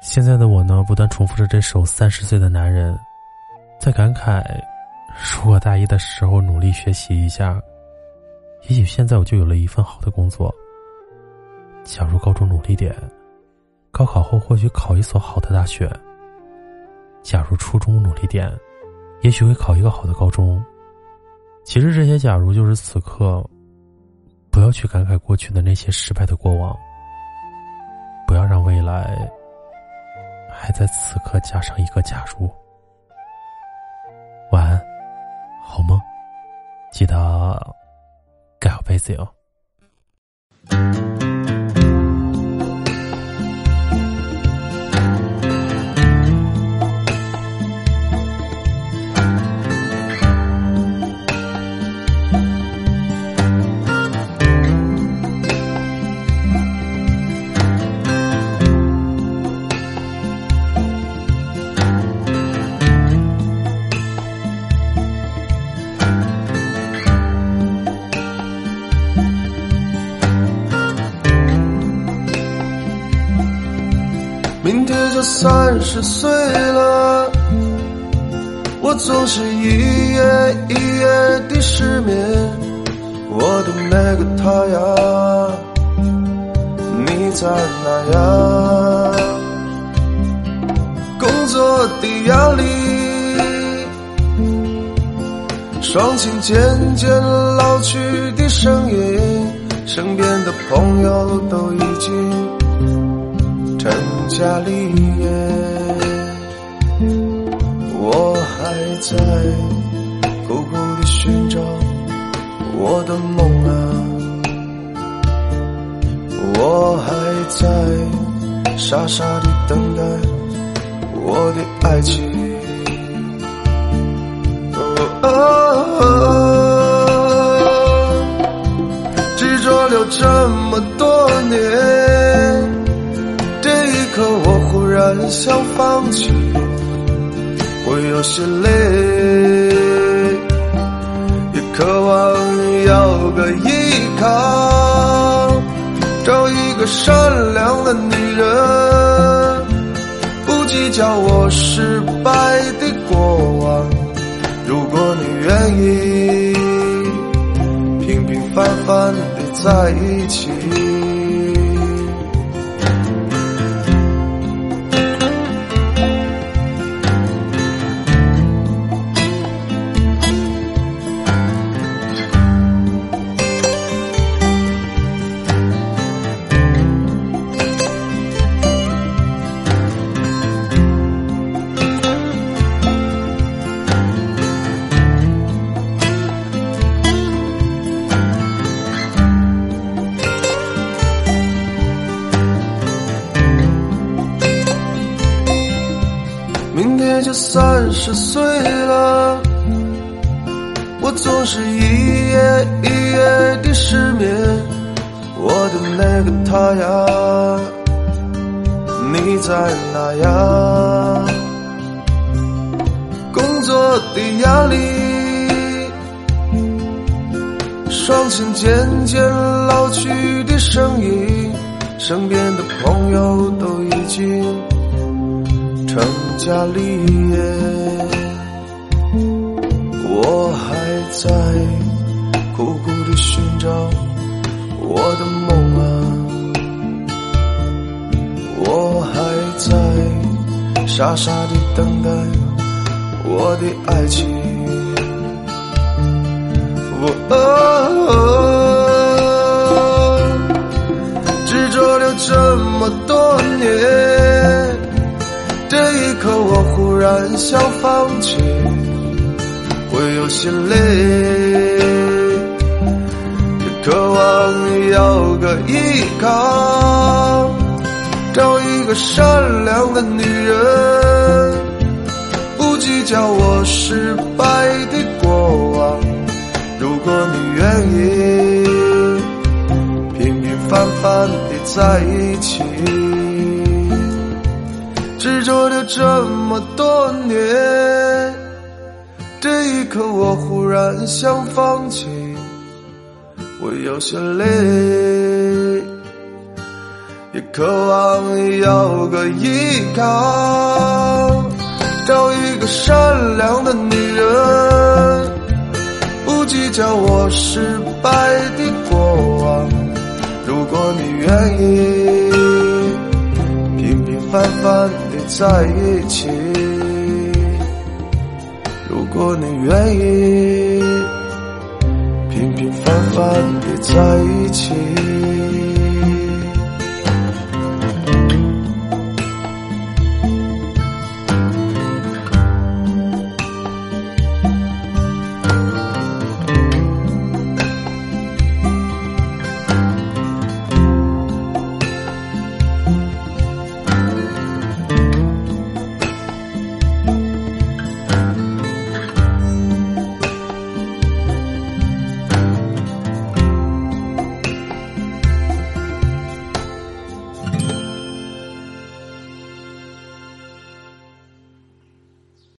现在的我呢，不断重复着这首《三十岁的男人》，在感慨：如果大一的时候努力学习一下，也许现在我就有了一份好的工作。假如高中努力点，高考后或许考一所好的大学。假如初中努力点，也许会考一个好的高中。其实这些假如就是此刻，不要去感慨过去的那些失败的过往，不要让未来。还在此刻加上一个假如。晚安，好梦，记得盖好被子哟。三十岁了，我总是一夜一夜的失眠。我的那个他呀，你在哪呀？工作的压力，双亲渐渐老去的声音，身边的朋友都已经。家立业，我还在苦苦的寻找我的梦啊，我还在傻傻的等待我的爱情。执着了这么多年。可我忽然想放弃，我有些累，也渴望有个依靠，找一个善良的女人，不计较我失败的过往。如果你愿意，平平凡凡的在一起。三十岁了，我总是一夜一夜的失眠。我的那个他呀，你在哪呀？工作的压力，双亲渐渐老去的声音，身边的朋友都已经。成家立业，我还在苦苦地寻找我的梦啊，我还在傻傻地等待我的爱情。我执着了这么多年，然想放弃。会有些累，也渴望有个依靠，找一个善良的女人，不计较我失败的过往。如果你愿意，平平凡凡的在一起，执着了这么多年。这一刻，我忽然想放弃，我有些累，也渴望有个依靠，找一个善良的女人，不计较我失败的过往。如果你愿意，平平凡凡在一起。如果你愿意，平平凡凡的在一起。